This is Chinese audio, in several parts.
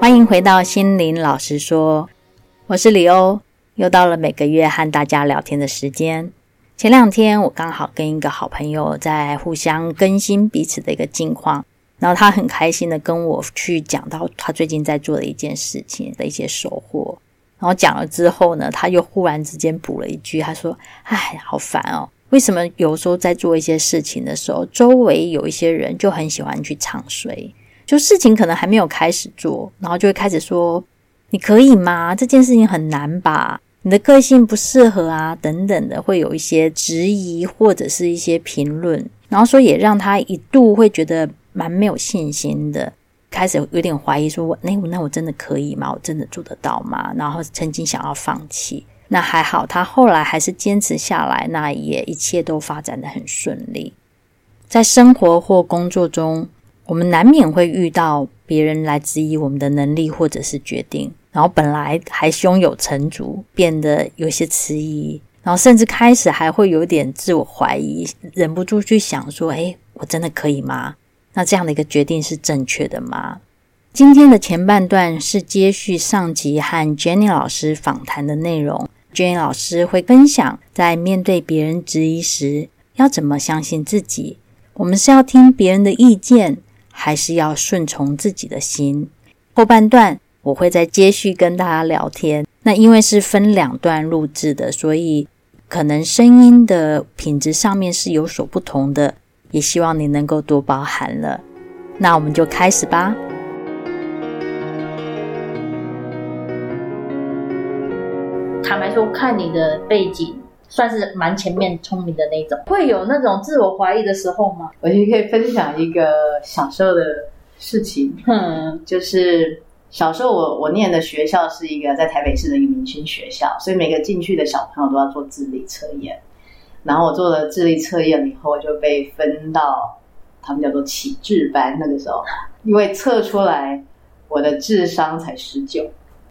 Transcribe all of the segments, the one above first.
欢迎回到心灵老实说，我是李欧，又到了每个月和大家聊天的时间。前两天我刚好跟一个好朋友在互相更新彼此的一个近况，然后他很开心的跟我去讲到他最近在做的一件事情的一些收获。然后讲了之后呢，他又忽然之间补了一句，他说：“哎，好烦哦，为什么有时候在做一些事情的时候，周围有一些人就很喜欢去唱衰？就事情可能还没有开始做，然后就会开始说：‘你可以吗？这件事情很难吧？你的个性不适合啊，等等的，会有一些质疑或者是一些评论，然后说也让他一度会觉得蛮没有信心的。”开始有点怀疑，说我那我那我真的可以吗？我真的做得到吗？然后曾经想要放弃，那还好，他后来还是坚持下来，那也一切都发展得很顺利。在生活或工作中，我们难免会遇到别人来质疑我们的能力或者是决定，然后本来还胸有成竹，变得有些迟疑，然后甚至开始还会有点自我怀疑，忍不住去想说：诶，我真的可以吗？那这样的一个决定是正确的吗？今天的前半段是接续上集和 Jenny 老师访谈的内容。Jenny 老师会分享，在面对别人质疑时，要怎么相信自己。我们是要听别人的意见，还是要顺从自己的心？后半段我会再接续跟大家聊天。那因为是分两段录制的，所以可能声音的品质上面是有所不同的。也希望你能够多包涵了。那我们就开始吧。坦白说，看你的背景，算是蛮前面聪明的那种，会有那种自我怀疑的时候吗？我也可以分享一个小时候的事情。嗯，就是小时候我我念的学校是一个在台北市的一个明星学校，所以每个进去的小朋友都要做智力测验。然后我做了智力测验以后，就被分到他们叫做启智班。那个时候，因为测出来我的智商才十九，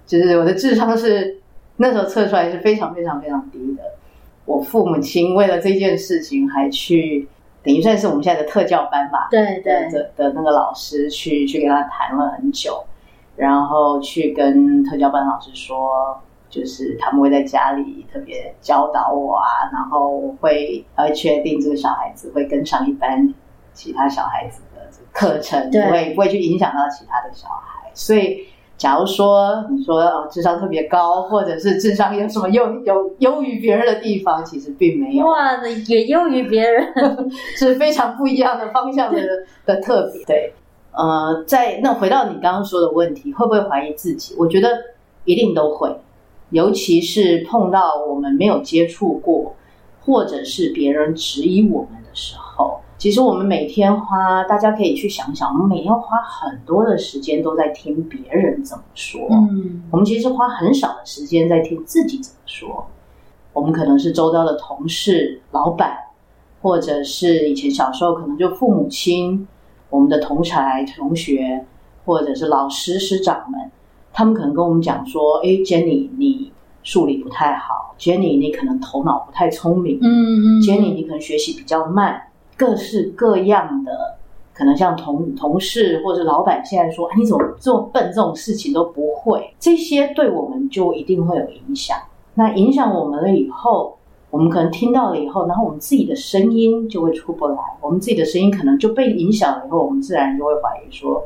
就是我的智商是那时候测出来是非常非常非常低的。我父母亲为了这件事情，还去等于算是我们现在的特教班吧，对对的的那个老师去去跟他谈了很久，然后去跟特教班老师说。就是他们会在家里特别教导我啊，然后会呃确定这个小孩子会跟上一般其他小孩子的课程，不会不会去影响到其他的小孩。所以，假如说你说哦智商特别高，或者是智商有什么优有优于别人的地方，其实并没有。哇，也优于别人，是非常不一样的方向的的特别。对，呃，在那回到你刚刚说的问题，会不会怀疑自己？我觉得一定都会。尤其是碰到我们没有接触过，或者是别人质疑我们的时候，其实我们每天花，大家可以去想想，我们每天花很多的时间都在听别人怎么说。嗯，我们其实花很少的时间在听自己怎么说。我们可能是周遭的同事、老板，或者是以前小时候可能就父母亲、我们的同才、同学，或者是老师、师长们。他们可能跟我们讲说：“哎，Jenny，你数理不太好；Jenny，你可能头脑不太聪明；嗯嗯，Jenny，你可能学习比较慢。各式各样的，可能像同同事或者老板现在说：‘哎，你怎么这么笨？这种事情都不会。’这些对我们就一定会有影响。那影响我们了以后，我们可能听到了以后，然后我们自己的声音就会出不来。我们自己的声音可能就被影响了以后，我们自然就会怀疑说。”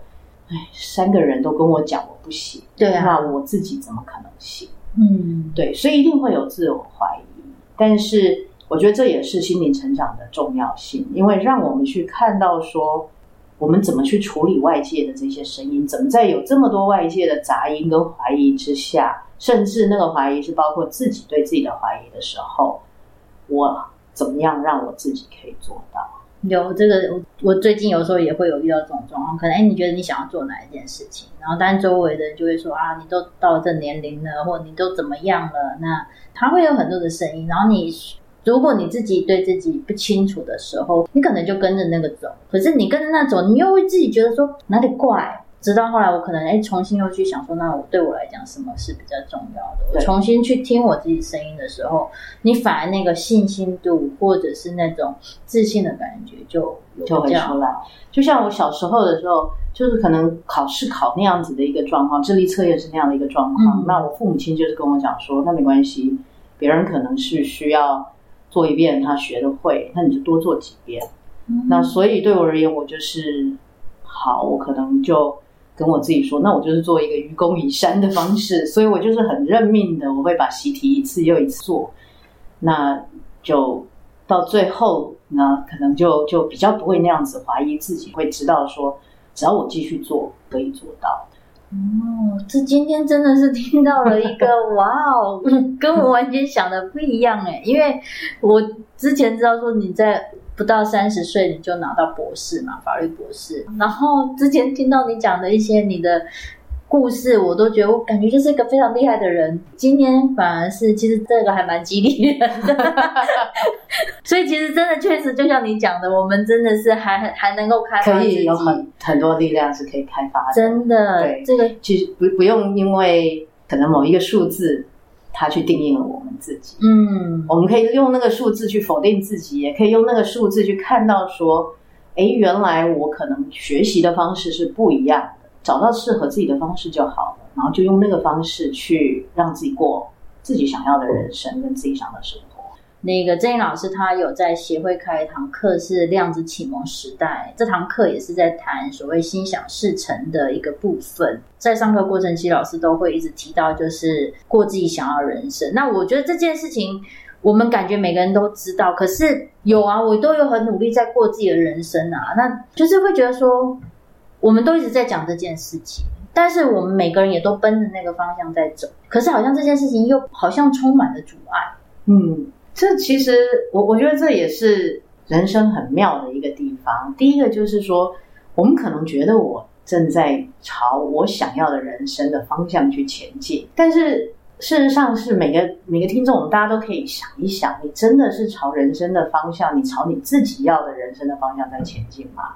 哎，三个人都跟我讲我不行，对啊，那我自己怎么可能行？嗯，对，所以一定会有自我怀疑。但是我觉得这也是心灵成长的重要性，因为让我们去看到说，我们怎么去处理外界的这些声音，怎么在有这么多外界的杂音跟怀疑之下，甚至那个怀疑是包括自己对自己的怀疑的时候，我怎么样让我自己可以做到？有这个，我最近有时候也会有遇到这种状况，可能哎，你觉得你想要做哪一件事情，然后但周围的人就会说啊，你都到这年龄了，或你都怎么样了？那他会有很多的声音，然后你如果你自己对自己不清楚的时候，你可能就跟着那个走，可是你跟着那走，你又会自己觉得说哪里怪。直到后来，我可能哎，重新又去想说，那我对我来讲，什么是比较重要的？我重新去听我自己声音的时候，你反而那个信心度，或者是那种自信的感觉就，就就会出来。就像我小时候的时候，就是可能考试考那样子的一个状况，智力测验是那样的一个状况。嗯、那我父母亲就是跟我讲说，那没关系，别人可能是需要做一遍他学的会，那你就多做几遍。嗯、那所以对我而言，我就是好，我可能就。跟我自己说，那我就是做一个愚公移山的方式，所以我就是很认命的，我会把习题一次又一次做，那就到最后呢，可能就就比较不会那样子怀疑自己，会知道说，只要我继续做，可以做到。哦，这今天真的是听到了一个 哇哦，跟我完全想的不一样哎，因为我之前知道说你在。不到三十岁你就拿到博士嘛，法律博士。然后之前听到你讲的一些你的故事，我都觉得我感觉就是一个非常厉害的人。今天反而是其实这个还蛮激励人的，所以其实真的确实就像你讲的，我们真的是还还能够开发，可以有很很多力量是可以开发的。真的，对这个其实不不用因为可能某一个数字。它去定义了我们自己，嗯，我们可以用那个数字去否定自己，也可以用那个数字去看到说，哎，原来我可能学习的方式是不一样的，找到适合自己的方式就好了，然后就用那个方式去让自己过自己想要的人生，跟自己想的生活。那个郑颖老师，他有在协会开一堂课，是量子启蒙时代。这堂课也是在谈所谓心想事成的一个部分。在上课过程期，老师都会一直提到，就是过自己想要的人生。那我觉得这件事情，我们感觉每个人都知道，可是有啊，我都有很努力在过自己的人生啊。那就是会觉得说，我们都一直在讲这件事情，但是我们每个人也都奔着那个方向在走，可是好像这件事情又好像充满了阻碍。嗯。这其实我我觉得这也是人生很妙的一个地方。第一个就是说，我们可能觉得我正在朝我想要的人生的方向去前进，但是事实上是每个每个听众，我们大家都可以想一想，你真的是朝人生的方向，你朝你自己要的人生的方向在前进吗？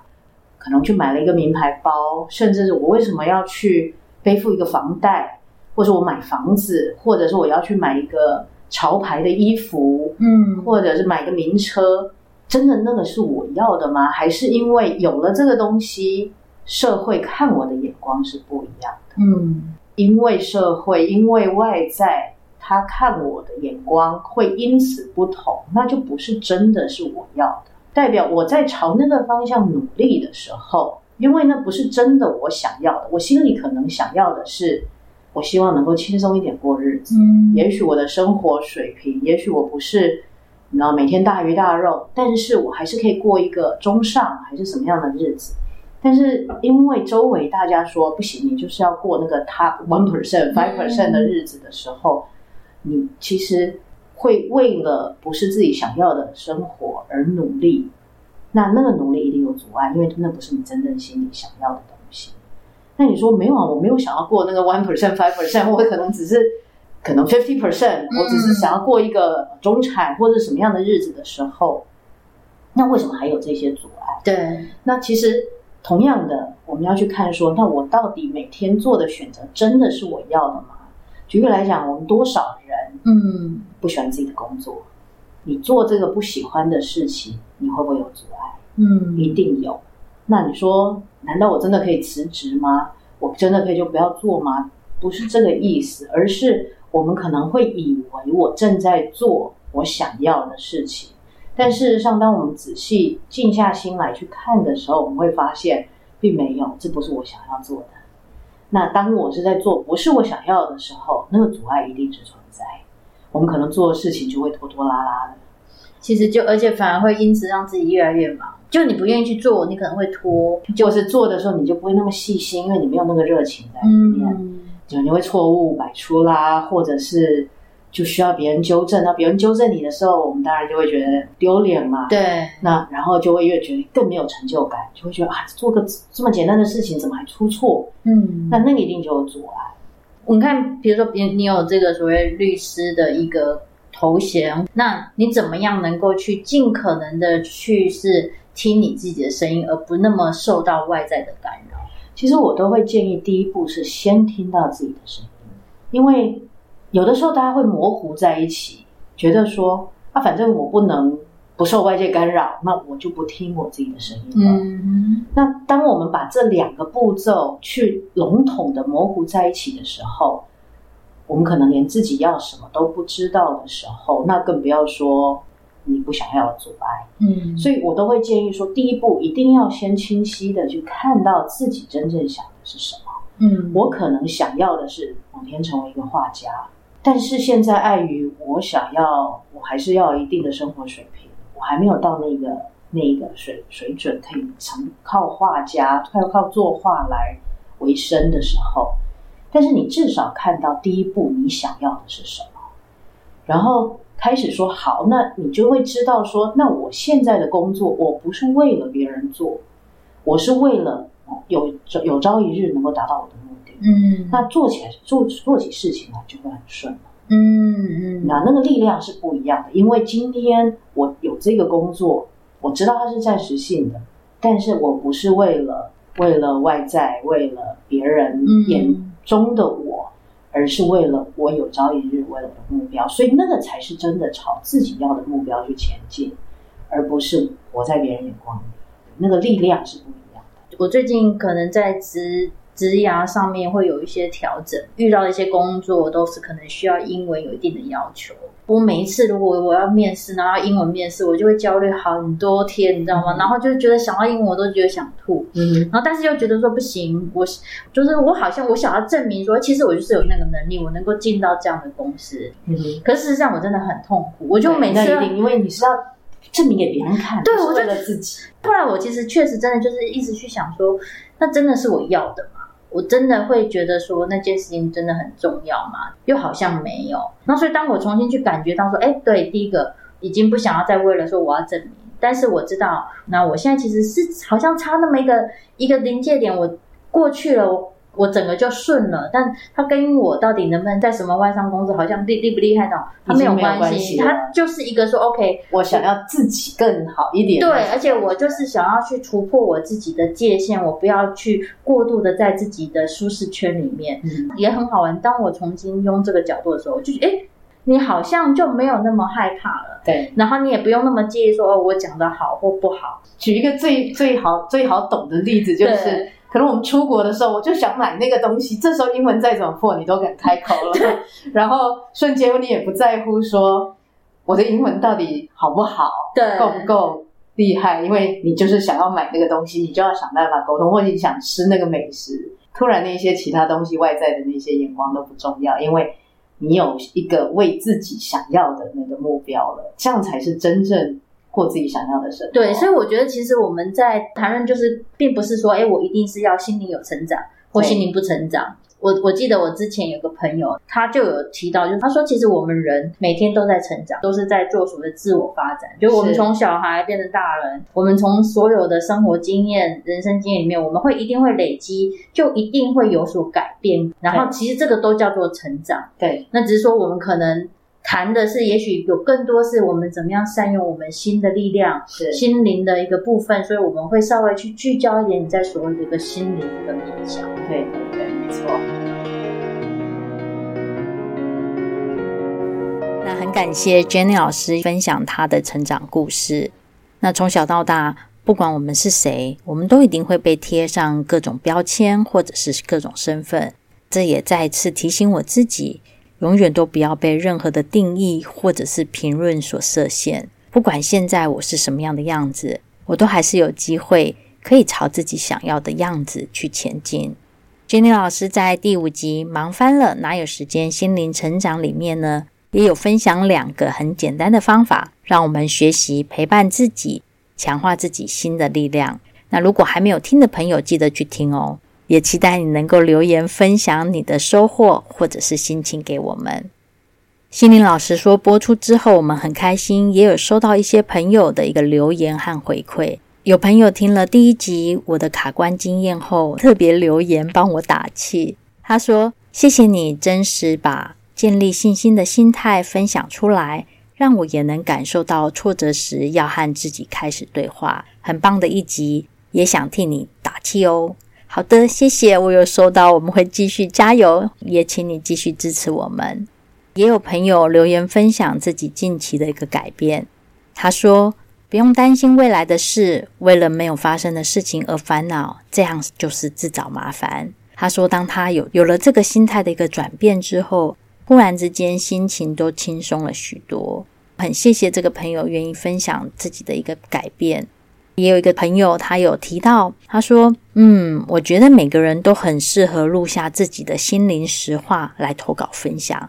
可能去买了一个名牌包，甚至是我为什么要去背负一个房贷，或者我买房子，或者是我要去买一个。潮牌的衣服，嗯，或者是买个名车，真的那个是我要的吗？还是因为有了这个东西，社会看我的眼光是不一样的？嗯，因为社会，因为外在，他看我的眼光会因此不同，那就不是真的是我要的。代表我在朝那个方向努力的时候，因为那不是真的我想要的，我心里可能想要的是。我希望能够轻松一点过日子。嗯，也许我的生活水平，也许我不是，你知道每天大鱼大肉，但是我还是可以过一个中上还是什么样的日子。但是因为周围大家说不行，你就是要过那个 top one percent five percent 的日子的时候，你其实会为了不是自己想要的生活而努力。那那个努力一定有阻碍，因为那不是你真正心里想要的东西。那你说没有啊？我没有想要过那个 one percent five percent，我可能只是可能 fifty percent，我只是想要过一个中产或者什么样的日子的时候，那为什么还有这些阻碍？对，那其实同样的，我们要去看说，那我到底每天做的选择真的是我要的吗？举个来讲，我们多少人嗯不喜欢自己的工作，你做这个不喜欢的事情，你会不会有阻碍？嗯，一定有。那你说，难道我真的可以辞职吗？我真的可以就不要做吗？不是这个意思，而是我们可能会以为我正在做我想要的事情，但事实上，当我们仔细静下心来去看的时候，我们会发现并没有，这不是我想要做的。那当我是在做不是我想要的时候，那个阻碍一定是存在，我们可能做的事情就会拖拖拉拉的。其实就而且反而会因此让自己越来越忙。就你不愿意去做，你可能会拖；就是做的时候，你就不会那么细心，因为你没有那个热情在里面。嗯，就你会错误百出啦，或者是就需要别人纠正。那别人纠正你的时候，我们当然就会觉得丢脸嘛。对。那然后就会越觉得更没有成就感，就会觉得啊，做个这么简单的事情怎么还出错？嗯。那那个一定就有阻碍。你看，比如说，别你有这个所谓律师的一个头衔，那你怎么样能够去尽可能的去是听你自己的声音，而不那么受到外在的干扰？其实我都会建议，第一步是先听到自己的声音，因为有的时候大家会模糊在一起，觉得说啊，反正我不能不受外界干扰，那我就不听我自己的声音了。嗯，那当我们把这两个步骤去笼统的模糊在一起的时候，我们可能连自己要什么都不知道的时候，那更不要说。你不想要阻碍，嗯，所以我都会建议说，第一步一定要先清晰的去看到自己真正想的是什么。嗯，我可能想要的是某天成为一个画家，但是现在碍于我想要，我还是要一定的生活水平，我还没有到那个那个水水准，可以成靠画家，靠靠作画来为生的时候，但是你至少看到第一步你想要的是什么，然后。开始说好，那你就会知道说，那我现在的工作，我不是为了别人做，我是为了有有朝一日能够达到我的目的。嗯，那做起来做做起事情来就会很顺了。嗯嗯，那那个力量是不一样的，因为今天我这个工作，我知道它是暂时性的，但是我不是为了为了外在，为了别人眼中的我。而是为了我有朝一日为了的目标，所以那个才是真的朝自己要的目标去前进，而不是活在别人眼光里。那个力量是不一样的。我最近可能在职职涯上面会有一些调整，遇到一些工作都是可能需要英文有一定的要求。我每一次如果我要面试，然后英文面试，我就会焦虑很多天，你知道吗？然后就觉得想到英文，我都觉得想吐。嗯，然后但是又觉得说不行，我就是我好像我想要证明说，其实我就是有那个能力，我能够进到这样的公司。嗯，可是事实上我真的很痛苦，我就每次一定因为你是要证明给别人看，对，我为了自己。后来我其实确实真的就是一直去想说，那真的是我要的吗？我真的会觉得说那件事情真的很重要吗？又好像没有。那所以当我重新去感觉到说，哎，对，第一个已经不想要再为了说我要证明，但是我知道，那我现在其实是好像差那么一个一个临界点，我过去了。我整个就顺了，但他跟我到底能不能在什么外商公司，好像厉厉不厉害呢？他没有关系，他就是一个说 OK，我想要自己更好一点。对，而且我就是想要去突破我自己的界限，我不要去过度的在自己的舒适圈里面，嗯、也很好玩。当我重新用这个角度的时候，我就觉得，哎，你好像就没有那么害怕了。对，然后你也不用那么介意说，哦，我讲的好或不好。举一个最最好最好懂的例子，就是。可能我们出国的时候，我就想买那个东西。这时候英文再怎么破，你都敢开口了。然后瞬间你也不在乎说我的英文到底好不好，对，够不够厉害？因为你就是想要买那个东西，你就要想办法沟通，或者你想吃那个美食。突然那些其他东西外在的那些眼光都不重要，因为你有一个为自己想要的那个目标了，这样才是真正。过自己想要的生活。对，所以我觉得其实我们在谈论，就是并不是说，哎，我一定是要心灵有成长，或心灵不成长。我我记得我之前有个朋友，他就有提到，就是他说，其实我们人每天都在成长，都是在做所谓的自我发展。就我们从小孩变成大人，我们从所有的生活经验、人生经验里面，我们会一定会累积，就一定会有所改变。然后其实这个都叫做成长。对，那只是说我们可能。谈的是，也许有更多是我们怎么样善用我们心的力量，是心灵的一个部分，所以我们会稍微去聚焦一点你在所谓的一个心灵的面向。对对对，没错。那很感谢 Jenny 老师分享她的成长故事。那从小到大，不管我们是谁，我们都一定会被贴上各种标签，或者是各种身份。这也再次提醒我自己。永远都不要被任何的定义或者是评论所设限。不管现在我是什么样的样子，我都还是有机会可以朝自己想要的样子去前进。Jenny 老师在第五集《忙翻了哪有时间心灵成长》里面呢，也有分享两个很简单的方法，让我们学习陪伴自己，强化自己心的力量。那如果还没有听的朋友，记得去听哦。也期待你能够留言分享你的收获或者是心情给我们。心灵老师说播出之后，我们很开心，也有收到一些朋友的一个留言和回馈。有朋友听了第一集我的卡关经验后，特别留言帮我打气。他说：“谢谢你真实把建立信心的心态分享出来，让我也能感受到挫折时要和自己开始对话。很棒的一集，也想替你打气哦。”好的，谢谢，我有收到，我们会继续加油，也请你继续支持我们。也有朋友留言分享自己近期的一个改变，他说。不用担心未来的事，为了没有发生的事情而烦恼，这样就是自找麻烦。他说，当他有有了这个心态的一个转变之后，忽然之间心情都轻松了许多。很谢谢这个朋友愿意分享自己的一个改变。也有一个朋友，他有提到，他说：“嗯，我觉得每个人都很适合录下自己的心灵实话来投稿分享。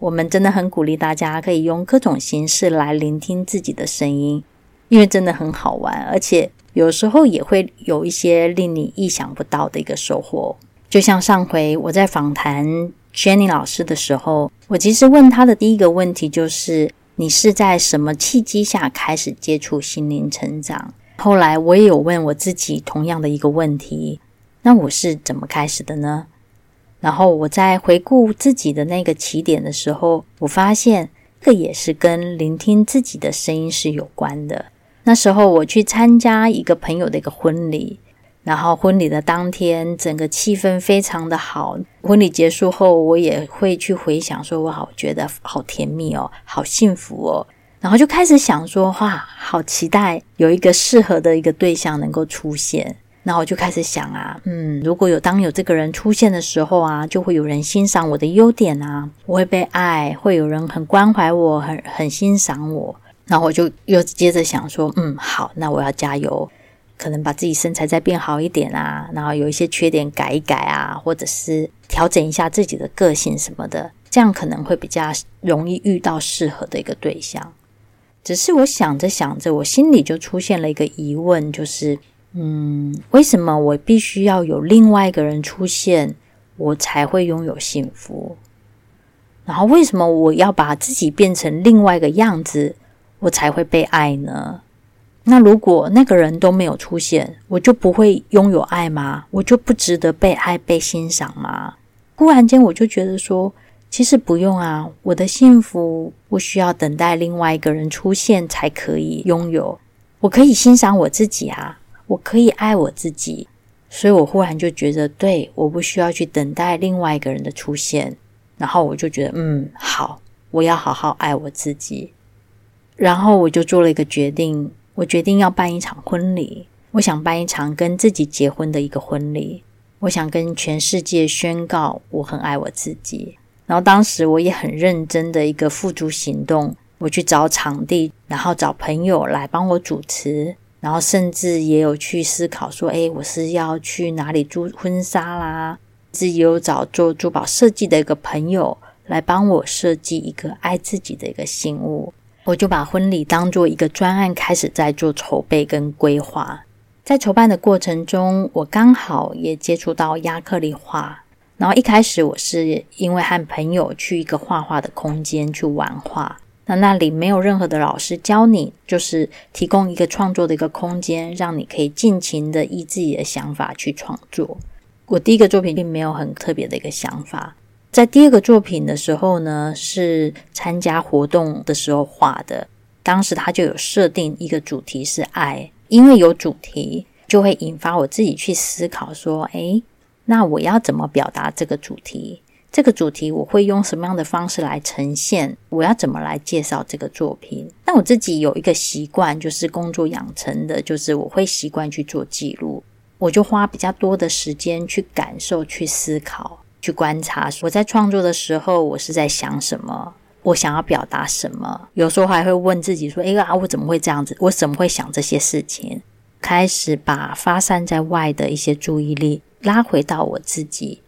我们真的很鼓励大家可以用各种形式来聆听自己的声音。”因为真的很好玩，而且有时候也会有一些令你意想不到的一个收获。就像上回我在访谈 Jenny 老师的时候，我其实问他的第一个问题就是：你是在什么契机下开始接触心灵成长？后来我也有问我自己同样的一个问题：那我是怎么开始的呢？然后我在回顾自己的那个起点的时候，我发现这也是跟聆听自己的声音是有关的。那时候我去参加一个朋友的一个婚礼，然后婚礼的当天，整个气氛非常的好。婚礼结束后，我也会去回想，说我好觉得好甜蜜哦，好幸福哦。然后就开始想说，哇，好期待有一个适合的一个对象能够出现。然后我就开始想啊，嗯，如果有当有这个人出现的时候啊，就会有人欣赏我的优点啊，我会被爱，会有人很关怀我，很很欣赏我。然后我就又接着想说，嗯，好，那我要加油，可能把自己身材再变好一点啊，然后有一些缺点改一改啊，或者是调整一下自己的个性什么的，这样可能会比较容易遇到适合的一个对象。只是我想着想着，我心里就出现了一个疑问，就是，嗯，为什么我必须要有另外一个人出现，我才会拥有幸福？然后为什么我要把自己变成另外一个样子？我才会被爱呢？那如果那个人都没有出现，我就不会拥有爱吗？我就不值得被爱、被欣赏吗？忽然间，我就觉得说，其实不用啊，我的幸福不需要等待另外一个人出现才可以拥有，我可以欣赏我自己啊，我可以爱我自己，所以我忽然就觉得，对，我不需要去等待另外一个人的出现，然后我就觉得，嗯，好，我要好好爱我自己。然后我就做了一个决定，我决定要办一场婚礼。我想办一场跟自己结婚的一个婚礼。我想跟全世界宣告我很爱我自己。然后当时我也很认真的一个付诸行动，我去找场地，然后找朋友来帮我主持，然后甚至也有去思考说，诶，我是要去哪里租婚纱啦？自己有找做珠宝设计的一个朋友来帮我设计一个爱自己的一个信物。我就把婚礼当做一个专案，开始在做筹备跟规划。在筹办的过程中，我刚好也接触到亚克力画。然后一开始我是因为和朋友去一个画画的空间去玩画，那那里没有任何的老师教你，就是提供一个创作的一个空间，让你可以尽情的依自己的想法去创作。我第一个作品并没有很特别的一个想法。在第二个作品的时候呢，是参加活动的时候画的。当时他就有设定一个主题是爱，因为有主题，就会引发我自己去思考说：诶，那我要怎么表达这个主题？这个主题我会用什么样的方式来呈现？我要怎么来介绍这个作品？那我自己有一个习惯，就是工作养成的，就是我会习惯去做记录，我就花比较多的时间去感受、去思考。去观察我在创作的时候，我是在想什么，我想要表达什么。有时候还会问自己说：“哎呀，我怎么会这样子？我怎么会想这些事情？”开始把发散在外的一些注意力拉回到我自己，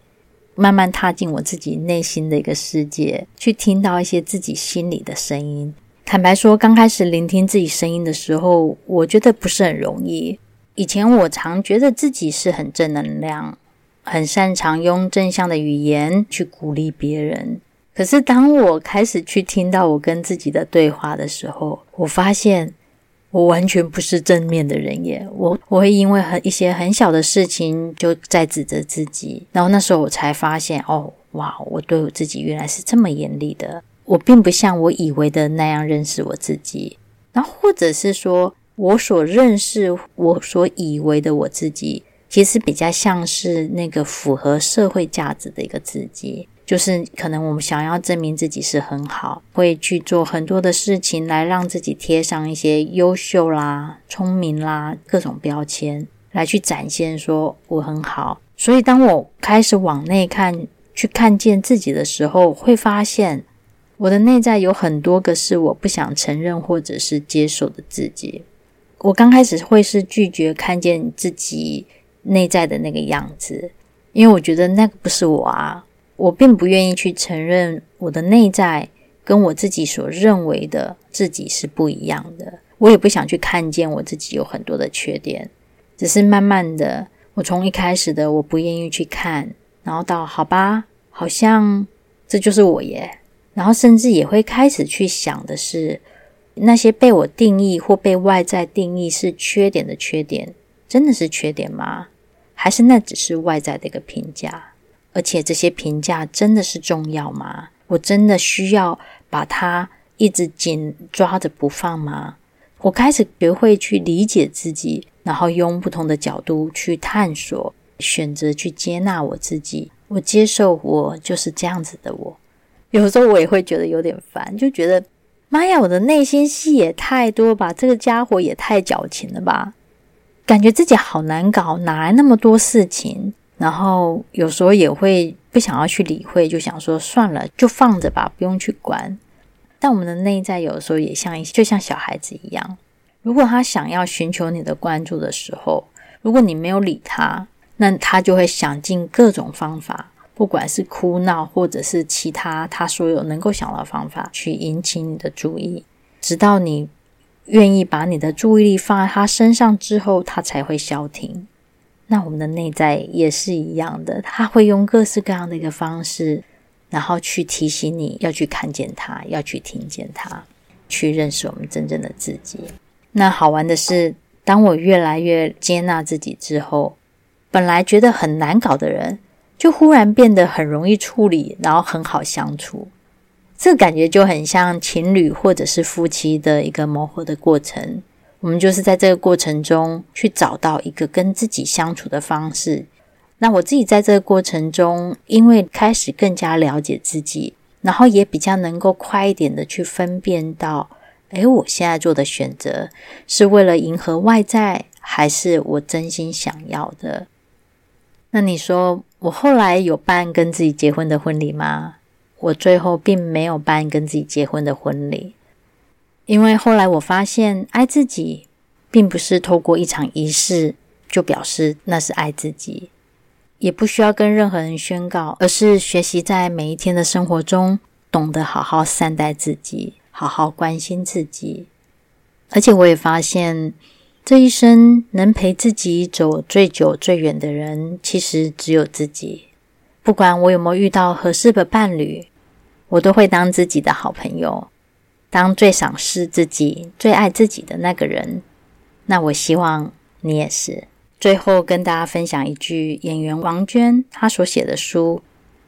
慢慢踏进我自己内心的一个世界，去听到一些自己心里的声音。坦白说，刚开始聆听自己声音的时候，我觉得不是很容易。以前我常觉得自己是很正能量。很擅长用正向的语言去鼓励别人，可是当我开始去听到我跟自己的对话的时候，我发现我完全不是正面的人耶。我我会因为很一些很小的事情就在指责自己，然后那时候我才发现，哦，哇，我对我自己原来是这么严厉的。我并不像我以为的那样认识我自己，然后或者是说我所认识、我所以为的我自己，其实比较像是那个符合社会价值的一个自己。就是可能我们想要证明自己是很好，会去做很多的事情来让自己贴上一些优秀啦、聪明啦各种标签，来去展现说我很好。所以当我开始往内看，去看见自己的时候，会发现我的内在有很多个是我不想承认或者是接受的自己。我刚开始会是拒绝看见自己内在的那个样子，因为我觉得那个不是我啊。我并不愿意去承认我的内在跟我自己所认为的自己是不一样的，我也不想去看见我自己有很多的缺点。只是慢慢的，我从一开始的我不愿意去看，然后到好吧，好像这就是我耶。然后甚至也会开始去想的是，那些被我定义或被外在定义是缺点的缺点，真的是缺点吗？还是那只是外在的一个评价？而且这些评价真的是重要吗？我真的需要把它一直紧抓着不放吗？我开始学会去理解自己，然后用不同的角度去探索，选择去接纳我自己。我接受我就是这样子的我。有时候我也会觉得有点烦，就觉得妈呀，我的内心戏也太多吧，这个家伙也太矫情了吧，感觉自己好难搞，哪来那么多事情？然后有时候也会不想要去理会，就想说算了，就放着吧，不用去管。但我们的内在有时候也像一就像小孩子一样，如果他想要寻求你的关注的时候，如果你没有理他，那他就会想尽各种方法，不管是哭闹或者是其他他所有能够想到方法去引起你的注意，直到你愿意把你的注意力放在他身上之后，他才会消停。那我们的内在也是一样的，他会用各式各样的一个方式，然后去提醒你要去看见他，要去听见他，去认识我们真正的自己。那好玩的是，当我越来越接纳自己之后，本来觉得很难搞的人，就忽然变得很容易处理，然后很好相处。这感觉就很像情侣或者是夫妻的一个磨合的过程。我们就是在这个过程中去找到一个跟自己相处的方式。那我自己在这个过程中，因为开始更加了解自己，然后也比较能够快一点的去分辨到，诶，我现在做的选择是为了迎合外在，还是我真心想要的？那你说，我后来有办跟自己结婚的婚礼吗？我最后并没有办跟自己结婚的婚礼。因为后来我发现，爱自己并不是透过一场仪式就表示那是爱自己，也不需要跟任何人宣告，而是学习在每一天的生活中，懂得好好善待自己，好好关心自己。而且我也发现，这一生能陪自己走最久最远的人，其实只有自己。不管我有没有遇到合适的伴侣，我都会当自己的好朋友。当最赏识自己、最爱自己的那个人，那我希望你也是。最后跟大家分享一句演员王娟她所写的书，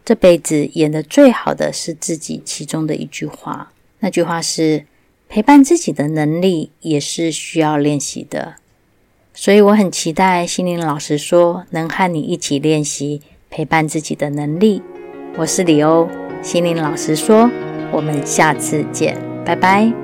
这辈子演得最好的是自己其中的一句话。那句话是：陪伴自己的能力也是需要练习的。所以我很期待心灵老师说能和你一起练习陪伴自己的能力。我是李欧，心灵老师说，我们下次见。拜拜。